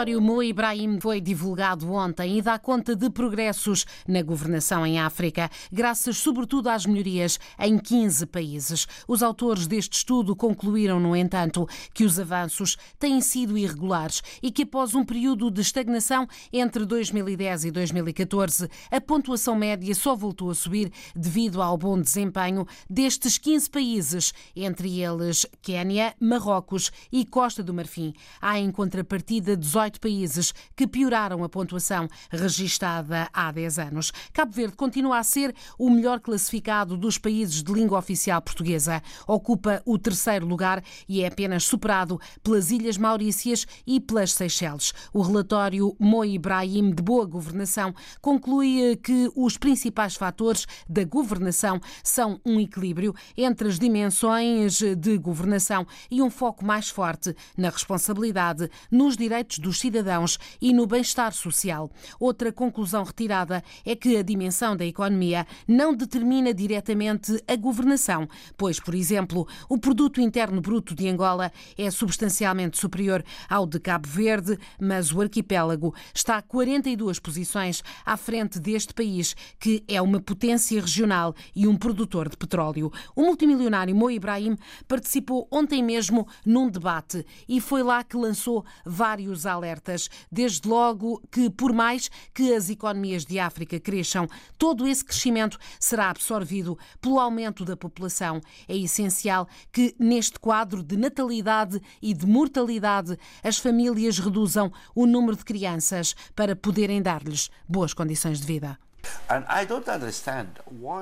Relatório Mo Ibrahim foi divulgado ontem e dá conta de progressos na governação em África, graças sobretudo às melhorias em 15 países. Os autores deste estudo concluíram, no entanto, que os avanços têm sido irregulares e que após um período de estagnação entre 2010 e 2014, a pontuação média só voltou a subir devido ao bom desempenho destes 15 países, entre eles Quénia, Marrocos e Costa do Marfim. Há em contrapartida 18 18 países que pioraram a pontuação registada há 10 anos. Cabo Verde continua a ser o melhor classificado dos países de língua oficial portuguesa. Ocupa o terceiro lugar e é apenas superado pelas Ilhas Maurícias e pelas Seychelles. O relatório Mo Ibrahim de Boa Governação conclui que os principais fatores da governação são um equilíbrio entre as dimensões de governação e um foco mais forte na responsabilidade, nos direitos dos cidadãos e no bem-estar social. Outra conclusão retirada é que a dimensão da economia não determina diretamente a governação, pois, por exemplo, o produto interno bruto de Angola é substancialmente superior ao de Cabo Verde, mas o arquipélago está 42 posições à frente deste país, que é uma potência regional e um produtor de petróleo. O multimilionário Mo Ibrahim participou ontem mesmo num debate e foi lá que lançou vários alertas alertas. Desde logo que, por mais que as economias de África cresçam, todo esse crescimento será absorvido pelo aumento da população. É essencial que, neste quadro de natalidade e de mortalidade, as famílias reduzam o número de crianças para poderem dar-lhes boas condições de vida.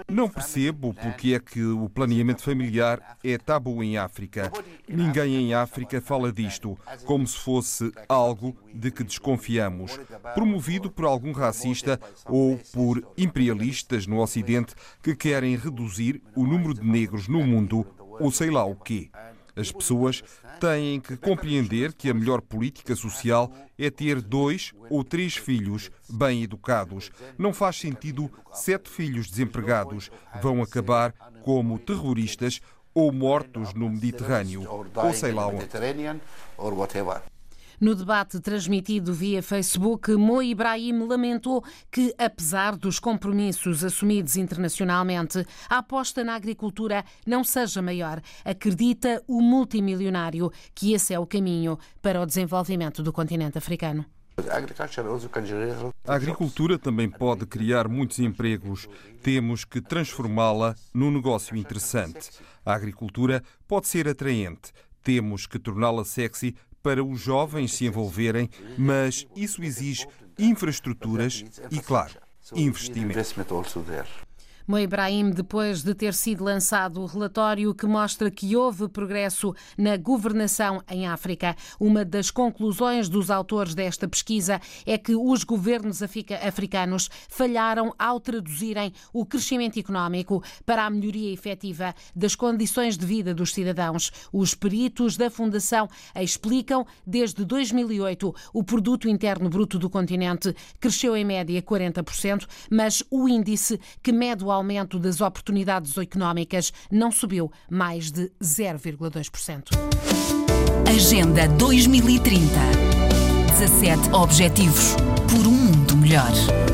Não percebo porque é que o planeamento familiar é tabu em África. Ninguém em África fala disto, como se fosse algo de que desconfiamos, promovido por algum racista ou por imperialistas no Ocidente que querem reduzir o número de negros no mundo ou sei lá o quê. As pessoas têm que compreender que a melhor política social é ter dois ou três filhos bem educados. Não faz sentido sete filhos desempregados vão acabar como terroristas ou mortos no Mediterrâneo, ou sei lá onde. No debate transmitido via Facebook, Mo Ibrahim lamentou que, apesar dos compromissos assumidos internacionalmente, a aposta na agricultura não seja maior. Acredita o multimilionário que esse é o caminho para o desenvolvimento do continente africano. A agricultura também pode criar muitos empregos. Temos que transformá-la num negócio interessante. A agricultura pode ser atraente. Temos que torná-la sexy para os jovens se envolverem, mas isso exige infraestruturas e, claro, investimento. Mo Ibrahim, depois de ter sido lançado o relatório que mostra que houve progresso na governação em África. Uma das conclusões dos autores desta pesquisa é que os governos africanos falharam ao traduzirem o crescimento económico para a melhoria efetiva das condições de vida dos cidadãos. Os peritos da Fundação explicam desde 2008 o produto interno bruto do continente cresceu em média 40%, mas o índice que mede o aumento das oportunidades económicas não subiu mais de 0,2%. Agenda 2030. 17 Objetivos por um mundo melhor.